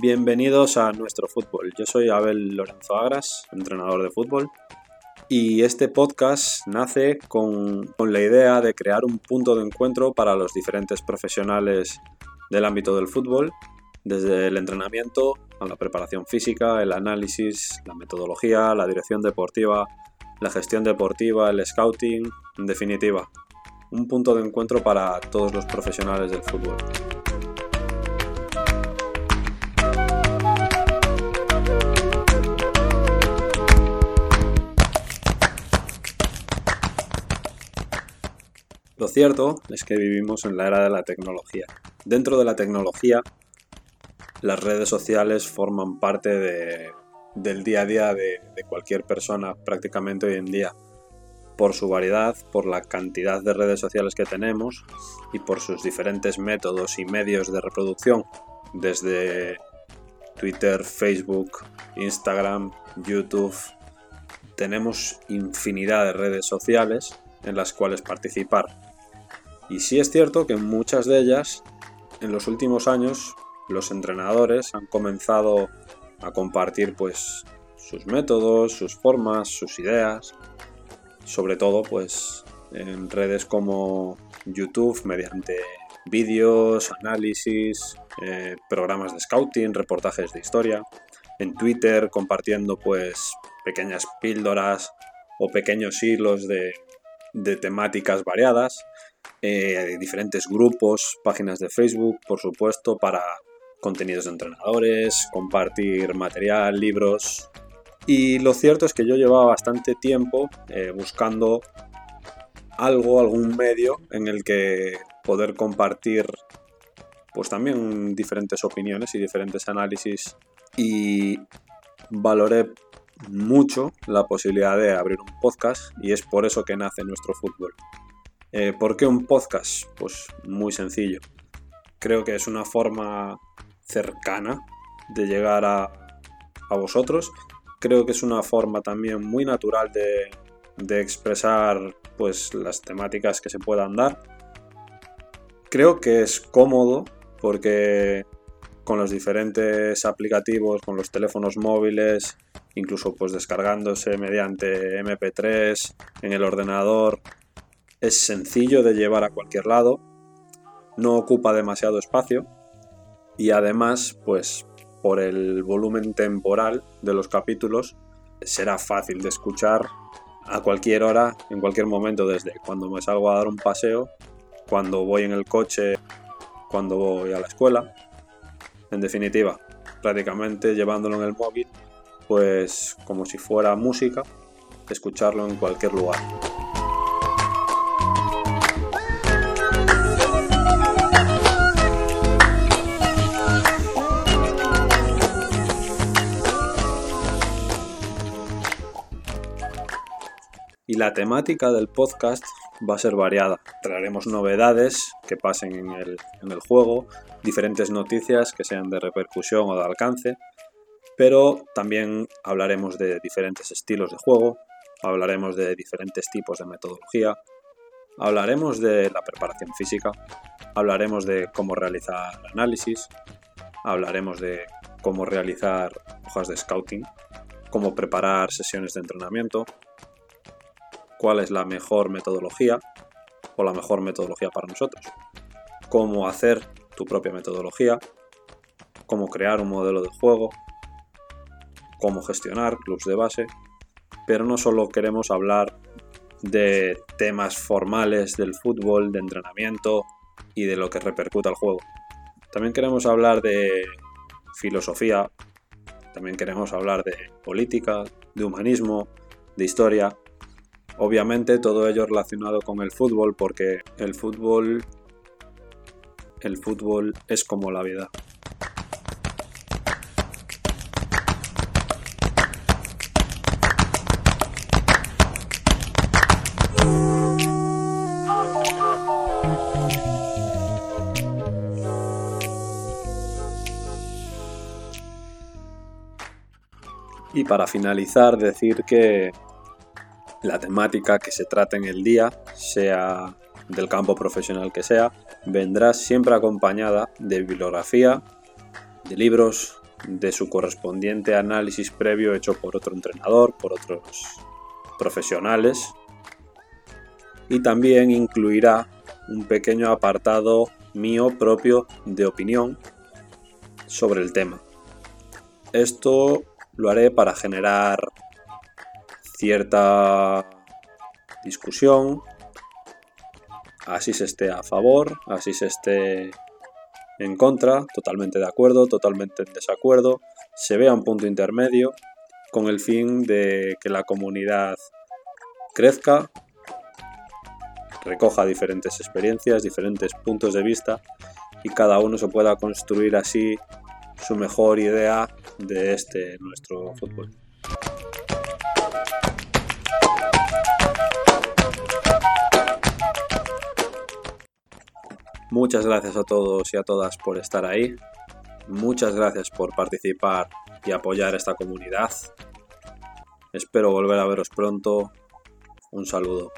Bienvenidos a nuestro fútbol. Yo soy Abel Lorenzo Agras, entrenador de fútbol, y este podcast nace con, la idea de crear un punto de encuentro para los diferentes profesionales del ámbito del fútbol, desde el entrenamiento a la preparación física, el análisis, la metodología, la dirección deportiva, la gestión deportiva, el scouting, en definitiva, un punto de encuentro para todos los profesionales del fútbol. Lo cierto es que vivimos en la era de la tecnología. Dentro de la tecnología, las redes sociales forman parte del día a día de, de cualquier persona prácticamente hoy en día, por su variedad, por la cantidad de redes sociales que tenemos y por sus diferentes métodos y medios de reproducción, desde Twitter, Facebook, Instagram, YouTube. Tenemos infinidad de redes sociales en las cuales participar y sí es cierto que en muchas de ellas, en los últimos años, los entrenadores han comenzado a compartir pues sus métodos, sus formas, sus ideas, sobre todo pues en redes como YouTube mediante vídeos, análisis, eh, programas de scouting, reportajes de historia, en Twitter compartiendo pues pequeñas píldoras o pequeños hilos de, de temáticas variadas eh, diferentes grupos, páginas de Facebook, por supuesto, para contenidos de entrenadores, compartir material, libros. Y lo cierto es que yo llevaba bastante tiempo eh, buscando algo, algún medio en el que poder compartir pues también diferentes opiniones y diferentes análisis y valoré mucho la posibilidad de abrir un podcast y es por eso que nace nuestro fútbol. Eh, ¿Por qué un podcast? Pues muy sencillo. Creo que es una forma cercana de llegar a, vosotros. Creo que es una forma también muy natural de, expresar pues, las temáticas que se puedan dar. Creo que es cómodo porque con los diferentes aplicativos, con los teléfonos móviles, incluso pues descargándose mediante MP3 en el ordenador, es sencillo de llevar a cualquier lado, no ocupa demasiado espacio y además, pues por el volumen temporal de los capítulos, será fácil de escuchar a cualquier hora, en cualquier momento, desde cuando me salgo a dar un paseo, cuando voy en el coche, cuando voy a la escuela. En definitiva, prácticamente llevándolo en el móvil, pues como si fuera música, escucharlo en cualquier lugar. Y la temática del podcast va a ser variada. Traeremos novedades que pasen en el, juego, diferentes noticias que sean de repercusión o de alcance, pero también hablaremos de diferentes estilos de juego, hablaremos de diferentes tipos de metodología, hablaremos de la preparación física, hablaremos de cómo realizar análisis, hablaremos de cómo realizar hojas de scouting, cómo preparar sesiones de entrenamiento, cuál es la mejor metodología o la mejor metodología para nosotros. Cómo hacer tu propia metodología, cómo crear un modelo de juego, cómo gestionar clubs de base, pero no solo queremos hablar de temas formales del fútbol, de entrenamiento y de lo que repercuta al juego. También queremos hablar de filosofía, también queremos hablar de política, de humanismo, de historia Obviamente todo ello relacionado con el fútbol porque el fútbol el fútbol es como la vida. Y para finalizar, decir que la temática que se trata en el día, sea del campo profesional que sea, vendrá siempre acompañada de bibliografía, de libros, de su correspondiente análisis previo hecho por otro entrenador, por otros profesionales, y también incluirá un pequeño apartado mío propio de opinión sobre el tema. Esto lo haré para generar cierta discusión, así se esté a favor, así se esté en contra, totalmente de acuerdo, totalmente en desacuerdo, se vea un punto intermedio con el fin de que la comunidad crezca, recoja diferentes experiencias, diferentes puntos de vista y cada uno se pueda construir así su mejor idea de este nuestro fútbol. Muchas gracias a todos y a todas por estar ahí. Muchas gracias por participar y apoyar esta comunidad. Espero volver a veros pronto. Un saludo.